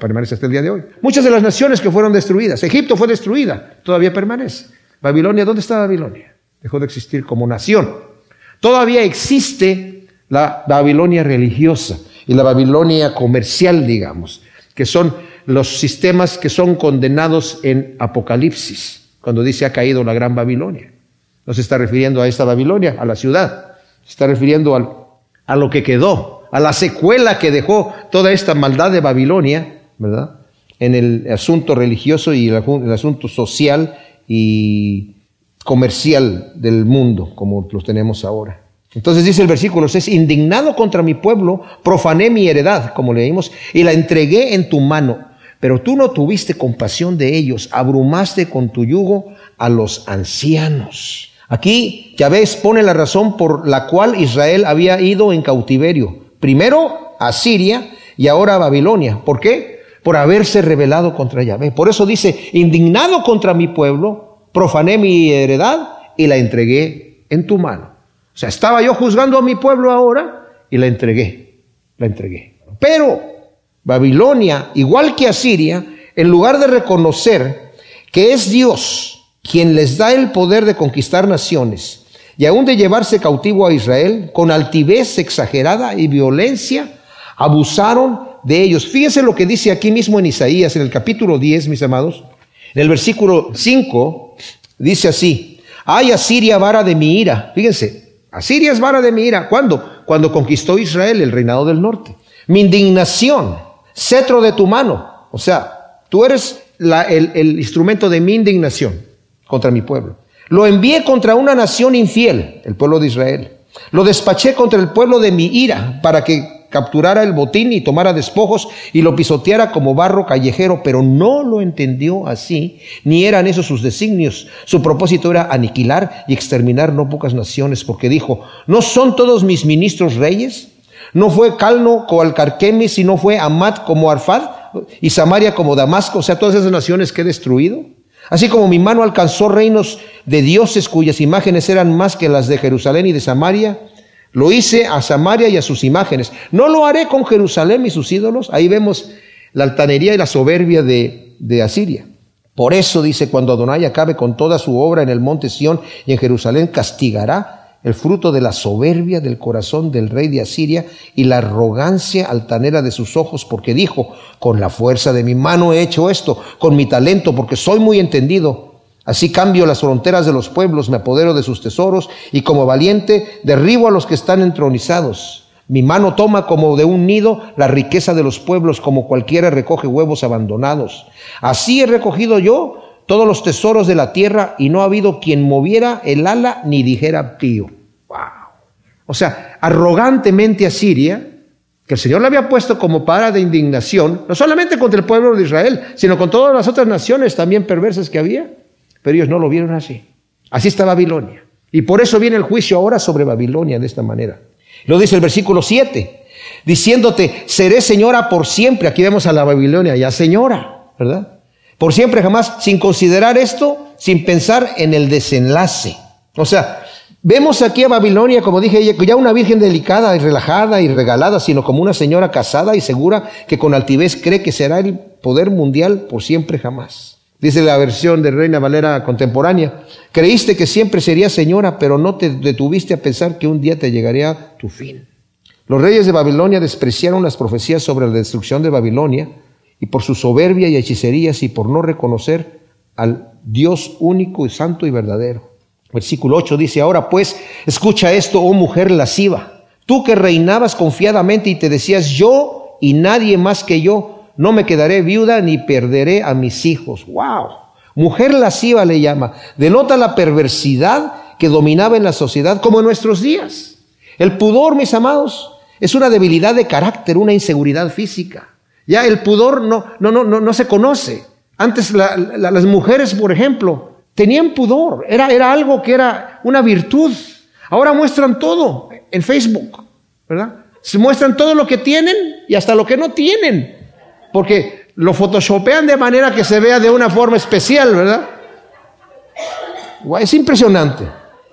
permanece hasta el día de hoy. Muchas de las naciones que fueron destruidas, Egipto fue destruida, todavía permanece. Babilonia, ¿dónde está Babilonia? Dejó de existir como nación. Todavía existe la Babilonia religiosa y la Babilonia comercial, digamos, que son los sistemas que son condenados en Apocalipsis cuando dice ha caído la gran Babilonia. No se está refiriendo a esta Babilonia, a la ciudad. Se está refiriendo a lo que quedó, a la secuela que dejó toda esta maldad de Babilonia, ¿verdad? En el asunto religioso y el, el asunto social y comercial del mundo, como los tenemos ahora. Entonces dice el versículo 6, indignado contra mi pueblo, profané mi heredad, como leímos, y la entregué en tu mano. Pero tú no tuviste compasión de ellos, abrumaste con tu yugo a los ancianos. Aquí Yahvé expone la razón por la cual Israel había ido en cautiverio. Primero a Siria y ahora a Babilonia. ¿Por qué? Por haberse rebelado contra Yahvé. Por eso dice, indignado contra mi pueblo, profané mi heredad y la entregué en tu mano. O sea, estaba yo juzgando a mi pueblo ahora y la entregué, la entregué. Pero Babilonia, igual que Asiria, en lugar de reconocer que es Dios quien les da el poder de conquistar naciones y aún de llevarse cautivo a Israel, con altivez exagerada y violencia, abusaron de ellos. Fíjense lo que dice aquí mismo en Isaías, en el capítulo 10, mis amados. En el versículo 5 dice así, ay Asiria vara de mi ira. Fíjense, Asiria es vara de mi ira. ¿Cuándo? Cuando conquistó Israel el reinado del norte. Mi indignación cetro de tu mano. O sea, tú eres el, el instrumento de mi indignación contra mi pueblo. Lo envié contra una nación infiel, el pueblo de Israel. Lo despaché contra el pueblo de mi ira para que capturara el botín y tomara despojos y lo pisoteara como barro callejero, pero no lo entendió así, ni eran esos sus designios. Su propósito era aniquilar y exterminar no pocas naciones, porque dijo, ¿no son todos mis ministros reyes? ¿No fue Calno como Alcarquemis, y no fue Amat como Arfad, y Samaria como Damasco, o sea, todas esas naciones que he destruido? Así como mi mano alcanzó reinos de dioses cuyas imágenes eran más que las de Jerusalén y de Samaria, lo hice a Samaria y a sus imágenes. No lo haré con Jerusalén y sus ídolos. Ahí vemos la altanería y la soberbia de, de Asiria. Por eso dice, cuando Adonai acabe con toda su obra en el monte Sión y en Jerusalén, castigará el fruto de la soberbia del corazón del rey de Asiria y la arrogancia altanera de sus ojos, porque dijo, con la fuerza de mi mano he hecho esto, con mi talento, porque soy muy entendido. Así cambio las fronteras de los pueblos, me apodero de sus tesoros, y como valiente derribo a los que están entronizados. Mi mano toma como de un nido la riqueza de los pueblos, como cualquiera recoge huevos abandonados. Así he recogido yo todos los tesoros de la tierra y no ha habido quien moviera el ala ni dijera pío. Wow. O sea, arrogantemente a Siria, que el Señor le había puesto como para de indignación, no solamente contra el pueblo de Israel, sino con todas las otras naciones también perversas que había, pero ellos no lo vieron así. Así está Babilonia. Y por eso viene el juicio ahora sobre Babilonia de esta manera. Lo dice el versículo 7, diciéndote, seré señora por siempre. Aquí vemos a la Babilonia, ya señora, ¿verdad? Por siempre jamás, sin considerar esto, sin pensar en el desenlace. O sea, vemos aquí a Babilonia, como dije, ya una virgen delicada y relajada y regalada, sino como una señora casada y segura que con altivez cree que será el poder mundial por siempre jamás. Dice la versión de Reina Valera contemporánea, creíste que siempre serías señora, pero no te detuviste a pensar que un día te llegaría tu fin. Los reyes de Babilonia despreciaron las profecías sobre la destrucción de Babilonia, y por su soberbia y hechicerías y por no reconocer al Dios único y santo y verdadero. Versículo 8 dice, ahora pues, escucha esto, oh mujer lasciva, tú que reinabas confiadamente y te decías, yo y nadie más que yo, no me quedaré viuda ni perderé a mis hijos. ¡Wow! Mujer lasciva le llama, denota la perversidad que dominaba en la sociedad como en nuestros días. El pudor, mis amados, es una debilidad de carácter, una inseguridad física. Ya el pudor no, no, no, no, no se conoce. Antes las mujeres, por ejemplo, tenían pudor. Era, era algo que era una virtud. Ahora muestran todo en Facebook, ¿verdad? Se muestran todo lo que tienen y hasta lo que no tienen. Porque lo photoshopean de manera que se vea de una forma especial, ¿verdad? Es impresionante.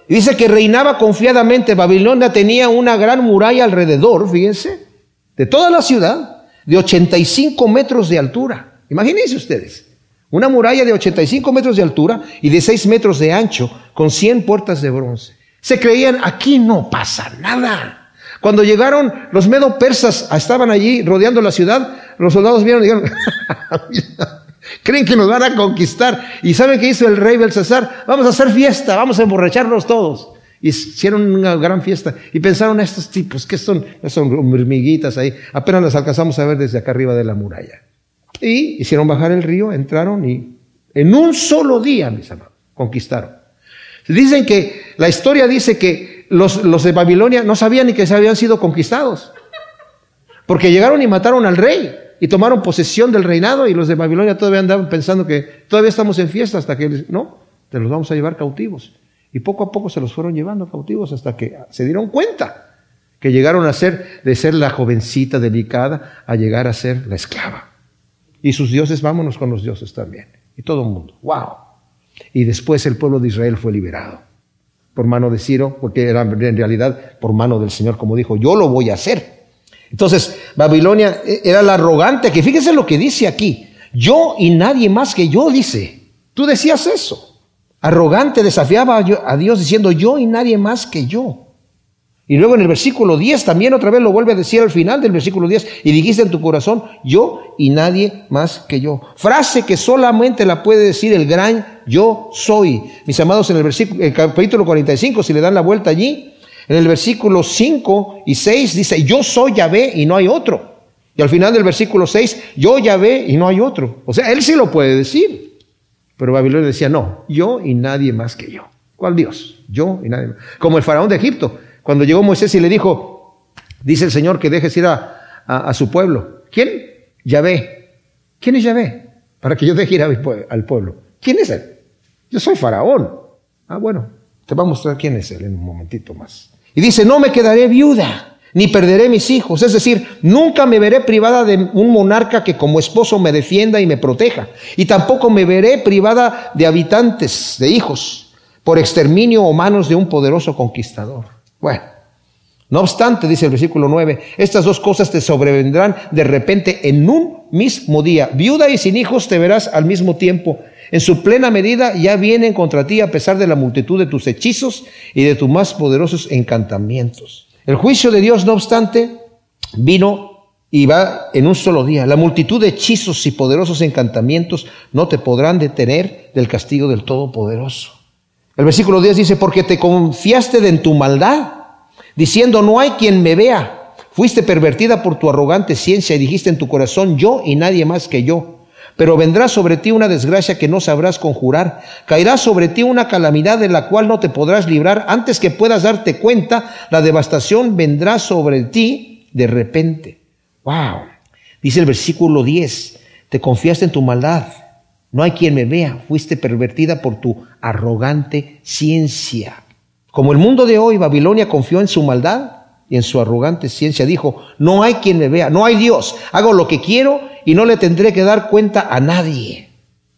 dice que reinaba confiadamente. Babilonia tenía una gran muralla alrededor, fíjense, de toda la ciudad de 85 metros de altura. Imagínense ustedes, una muralla de 85 metros de altura y de 6 metros de ancho, con 100 puertas de bronce. Se creían, aquí no pasa nada. Cuando llegaron los medo persas, estaban allí rodeando la ciudad, los soldados vieron y dijeron, [LAUGHS] creen que nos van a conquistar. ¿Y saben qué hizo el rey Belsasar? Vamos a hacer fiesta, vamos a emborracharnos todos. Hicieron una gran fiesta y pensaron a estos tipos, que son? Son hormiguitas ahí, apenas las alcanzamos a ver desde acá arriba de la muralla. Y hicieron bajar el río, entraron y en un solo día, mis amados, conquistaron. Dicen que, la historia dice que los, los de Babilonia no sabían ni que se habían sido conquistados. Porque llegaron y mataron al rey y tomaron posesión del reinado y los de Babilonia todavía andaban pensando que todavía estamos en fiesta hasta que, no, te los vamos a llevar cautivos. Y poco a poco se los fueron llevando cautivos hasta que se dieron cuenta que llegaron a ser, de ser la jovencita delicada, a llegar a ser la esclava. Y sus dioses, vámonos con los dioses también. Y todo el mundo. ¡Wow! Y después el pueblo de Israel fue liberado por mano de Ciro, porque era en realidad por mano del Señor, como dijo, yo lo voy a hacer. Entonces, Babilonia era la arrogante, que fíjese lo que dice aquí, yo y nadie más que yo, dice. Tú decías eso arrogante, desafiaba a Dios diciendo yo y nadie más que yo. Y luego en el versículo 10 también otra vez lo vuelve a decir al final del versículo 10, y dijiste en tu corazón, yo y nadie más que yo. Frase que solamente la puede decir el gran yo soy. Mis amados, en el, versículo, el capítulo 45, si le dan la vuelta allí, en el versículo 5 y 6 dice, yo soy Yahvé y no hay otro. Y al final del versículo 6, yo Yahvé y no hay otro. O sea, él sí lo puede decir. Pero Babilonia decía, no, yo y nadie más que yo. ¿Cuál Dios? Yo y nadie más. Como el faraón de Egipto. Cuando llegó Moisés y le dijo, Dice el Señor que dejes ir a, a, su pueblo. ¿Quién? Yahvé. ¿Quién es Yahvé? Para que yo deje ir al pueblo. ¿Quién es él? Yo soy faraón. Ah, bueno, te va a mostrar quién es él en un momentito más. Y dice, no me quedaré viuda, ni perderé mis hijos. Es decir, nunca me veré privada de un monarca que como esposo me defienda y me proteja. Y tampoco me veré privada de habitantes, de hijos, por exterminio o manos de un poderoso conquistador. Bueno, no obstante, dice el versículo 9, estas dos cosas te sobrevendrán de repente en un mismo día. Viuda y sin hijos te verás al mismo tiempo. En su plena medida ya vienen contra ti a pesar de la multitud de tus hechizos y de tus más poderosos encantamientos. El juicio de Dios, no obstante, vino y va en un solo día. La multitud de hechizos y poderosos encantamientos no te podrán detener del castigo del Todopoderoso. El versículo 10 dice, porque te confiaste en tu maldad diciendo, no hay quien me vea. Fuiste pervertida por tu arrogante ciencia y dijiste en tu corazón, yo y nadie más que yo. Pero vendrá sobre ti una desgracia que no sabrás conjurar. Caerá sobre ti una calamidad de la cual no te podrás librar. Antes que puedas darte cuenta, la devastación vendrá sobre ti de repente. Wow. Dice el versículo 10, te confiaste en tu maldad. No hay quien me vea. Fuiste pervertida por tu arrogante ciencia. Como el mundo de hoy, Babilonia confió en su maldad y en su arrogante ciencia. Dijo, no hay quien me vea, no hay Dios. Hago lo que quiero y no le tendré que dar cuenta a nadie.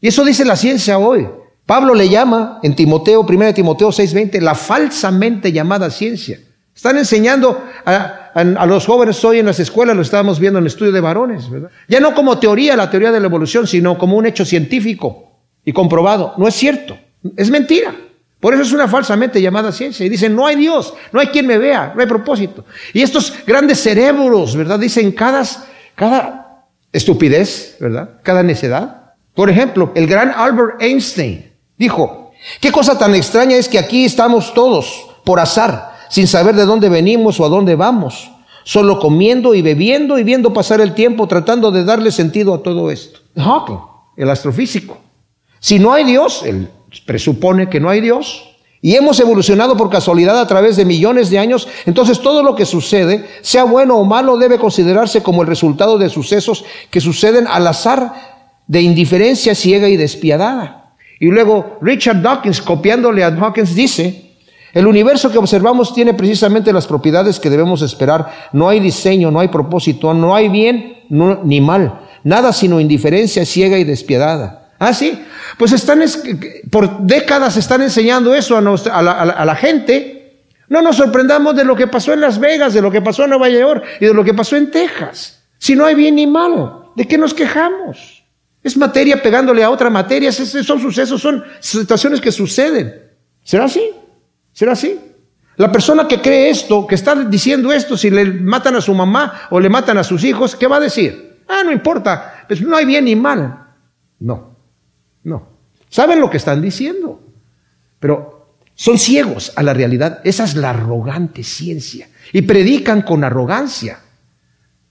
Y eso dice la ciencia hoy. Pablo le llama en Timoteo, 1 Timoteo 6:20, la falsamente llamada ciencia. Están enseñando a, a, los jóvenes hoy en las escuelas, lo estábamos viendo en el estudio de varones, ¿verdad? Ya no como teoría, la teoría de la evolución, sino como un hecho científico y comprobado. No es cierto, es mentira. Por eso es una falsamente llamada ciencia. Y dicen, no hay Dios, no hay quien me vea, no hay propósito. Y estos grandes cerebros, ¿verdad? Dicen cada, cada estupidez, ¿verdad? Cada necedad. Por ejemplo, el gran Albert Einstein dijo, qué cosa tan extraña es que aquí estamos todos por azar, sin saber de dónde venimos o a dónde vamos, solo comiendo y bebiendo y viendo pasar el tiempo tratando de darle sentido a todo esto. Hawking, el astrofísico. Si no hay Dios, el presupone que no hay Dios y hemos evolucionado por casualidad a través de millones de años, entonces todo lo que sucede, sea bueno o malo, debe considerarse como el resultado de sucesos que suceden al azar de indiferencia ciega y despiadada. Y luego Richard Dawkins, copiándole a Dawkins, dice, el universo que observamos tiene precisamente las propiedades que debemos esperar. No hay diseño, no hay propósito, no hay bien ni mal, nada sino indiferencia ciega y despiadada. Ah, sí. Pues están, por décadas están enseñando eso a, la, gente. No nos sorprendamos de lo que pasó en Las Vegas, de lo que pasó en Nueva York y de lo que pasó en Texas. Si no hay bien ni mal, ¿de qué nos quejamos? Es materia pegándole a otra materia, son sucesos, son situaciones que suceden. ¿Será así? ¿Será así? La persona que cree esto, que está diciendo esto, si le matan a su mamá o le matan a sus hijos, ¿qué va a decir? Ah, no importa, pues no hay bien ni mal. No. No. Saben lo que están diciendo, pero son ciegos a la realidad. Esa es la arrogante ciencia. Y predican con arrogancia.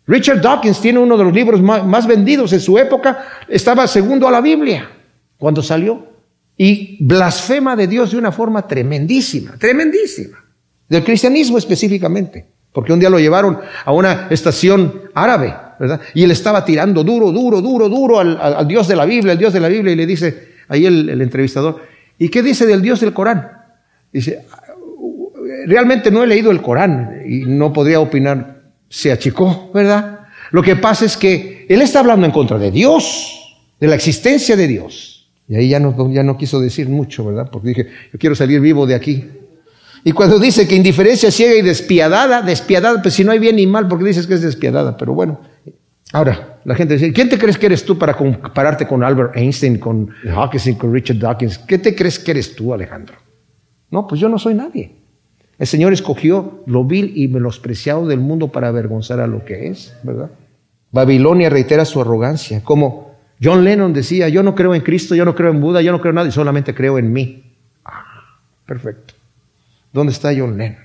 Richard Dawkins tiene uno de los libros más, vendidos en su época. Estaba segundo a la Biblia cuando salió. Y blasfema de Dios de una forma tremendísima, tremendísima. Del cristianismo específicamente. Porque un día lo llevaron a una estación árabe y él estaba tirando duro, duro, duro, duro al, Dios de la Biblia, al Dios de la Biblia, y le dice ahí el, entrevistador, ¿y qué dice del Dios del Corán? Dice, realmente no he leído el Corán y no podría opinar, se achicó, ¿verdad? Lo que pasa es que él está hablando en contra de Dios, de la existencia de Dios. Y ahí ya no, ya no quiso decir mucho, ¿verdad? Porque dije, yo quiero salir vivo de aquí. Y cuando dice que indiferencia ciega y despiadada, despiadada, pues si no hay bien ni mal, porque dices que es despiadada, pero bueno, Ahora, la gente dice, ¿quién te crees que eres tú para compararte con Albert Einstein, con Hawkins, con Richard Dawkins? ¿Qué te crees que eres tú, Alejandro? No, pues yo no soy nadie. El Señor escogió lo vil y menospreciado del mundo para avergonzar a lo que es, ¿verdad? Babilonia reitera su arrogancia, como John Lennon decía, yo no creo en Cristo, yo no creo en Buda, yo no creo en nadie, solamente creo en mí. Ah, perfecto. ¿Dónde está John Lennon?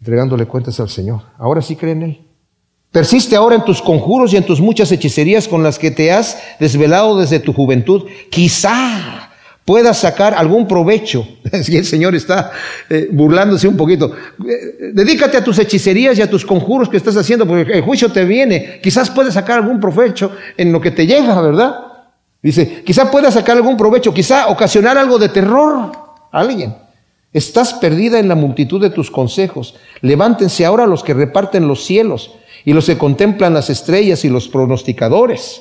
Entregándole cuentas al Señor. Ahora sí cree en Él. Persiste ahora en tus conjuros y en tus muchas hechicerías con las que te has desvelado desde tu juventud. Quizá puedas sacar algún provecho. [LAUGHS] Si el Señor está eh, burlándose un poquito. Eh, dedícate a tus hechicerías y a tus conjuros que estás haciendo, porque el juicio te viene. Quizás puedes sacar algún provecho en lo que te llega, ¿verdad? Dice, quizás puedas sacar algún provecho, quizá ocasionar algo de terror a alguien. Estás perdida en la multitud de tus consejos. Levántense ahora los que reparten los cielos y los que contemplan las estrellas y los pronosticadores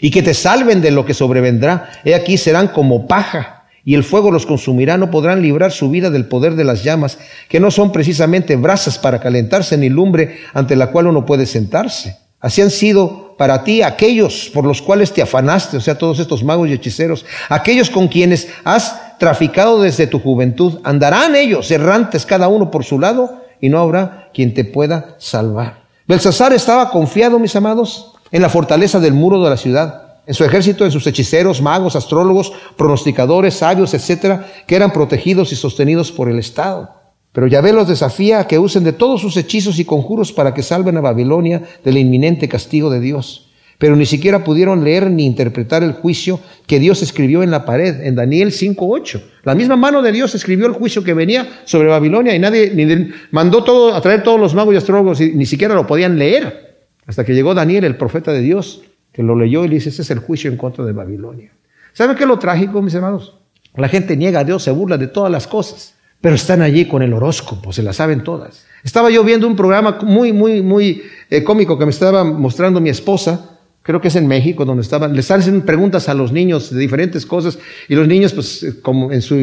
y que te salven de lo que sobrevendrá. He aquí serán como paja, y el fuego los consumirá, no podrán librar su vida del poder de las llamas, que no son precisamente brasas para calentarse ni lumbre ante la cual uno puede sentarse. Así han sido para ti aquellos por los cuales te afanaste, o sea, todos estos magos y hechiceros, aquellos con quienes has traficado desde tu juventud, andarán ellos errantes cada uno por su lado y no habrá quien te pueda salvar. Belsasar estaba confiado, mis amados, en la fortaleza del muro de la ciudad, en su ejército, en sus hechiceros, magos, astrólogos, pronosticadores, sabios, etcétera, que eran protegidos y sostenidos por el Estado. Pero Yahvé los desafía a que usen de todos sus hechizos y conjuros para que salven a Babilonia del inminente castigo de Dios. Pero ni siquiera pudieron leer ni interpretar el juicio que Dios escribió en la pared, en Daniel 5.8. La misma mano de Dios escribió el juicio que venía sobre Babilonia y nadie mandó todo, a traer todos los magos y astrólogos y ni siquiera lo podían leer. Hasta que llegó Daniel, el profeta de Dios, que lo leyó y le dice, ese es el juicio en contra de Babilonia. ¿Saben qué es lo trágico, mis hermanos? La gente niega a Dios, se burla de todas las cosas, pero están allí con el horóscopo, se las saben todas. Estaba yo viendo un programa muy, muy, muy eh, cómico que me estaba mostrando mi esposa, creo que es en México, donde estaban, les hacen preguntas a los niños de diferentes cosas, y los niños, pues, eh, como en su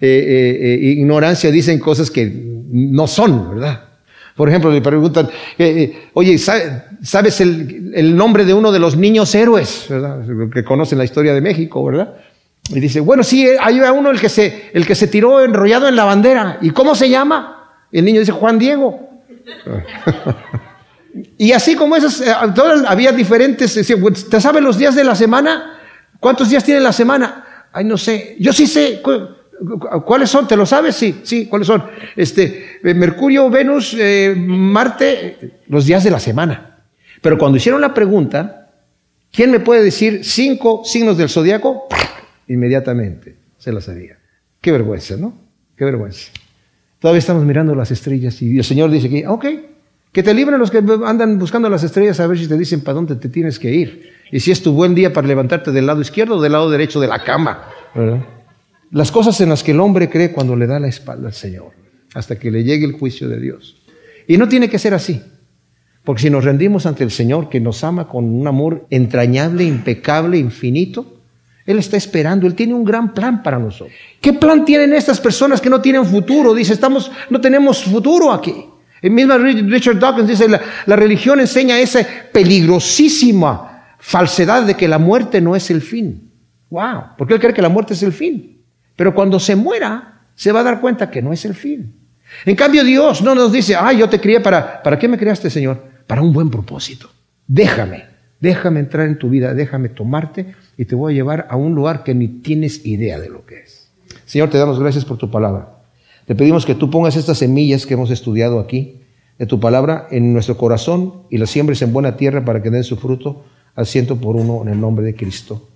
eh, ignorancia, dicen cosas que no son, ¿verdad? Por ejemplo, le preguntan, eh, eh, oye, ¿sabes el, nombre de uno de los niños héroes? ¿verdad? Que conocen la historia de México, ¿verdad? Y dice, bueno, sí, hay uno el que se, el que se tiró enrollado en la bandera. ¿Y cómo se llama? Y el niño dice, Juan Diego. [LAUGHS] y así como esas, eh, había diferentes, ¿te sabes los días de la semana? ¿Cuántos días tiene la semana? Ay, no sé. Yo sí sé. ¿Cuáles son? ¿Te lo sabes? Sí, sí, ¿cuáles son? Este, eh, Mercurio, Venus, eh, Marte, los días de la semana. Pero cuando hicieron la pregunta, ¿quién me puede decir cinco signos del zodiaco? Inmediatamente se la sabía. Qué vergüenza, ¿no? Qué vergüenza. Todavía estamos mirando las estrellas y el Señor dice que, ok, que te libren los que andan buscando las estrellas a ver si te dicen para dónde te tienes que ir. Y si es tu buen día para levantarte del lado izquierdo o del lado derecho de la cama. ¿verdad? Las cosas en las que el hombre cree cuando le da la espalda al Señor, hasta que le llegue el juicio de Dios. Y no tiene que ser así, porque si nos rendimos ante el Señor, que nos ama con un amor entrañable, impecable, infinito, Él está esperando, Él tiene un gran plan para nosotros. ¿Qué plan tienen estas personas que no tienen futuro? Dice, estamos, no tenemos futuro aquí. El mismo Richard Dawkins dice, la, la religión enseña esa peligrosísima falsedad de que la muerte no es el fin. Wow, porque él cree que la muerte es el fin. Pero cuando se muera, se va a dar cuenta que no es el fin. En cambio, Dios no nos dice, ay, yo te crié para, ¿para qué me criaste, Señor? Para un buen propósito. Déjame, déjame entrar en tu vida, déjame tomarte y te voy a llevar a un lugar que ni tienes idea de lo que es. Señor, te damos gracias por tu palabra. Te pedimos que tú pongas estas semillas que hemos estudiado aquí, de tu palabra, en nuestro corazón y las siembres en buena tierra para que den su fruto al ciento por uno en el nombre de Cristo.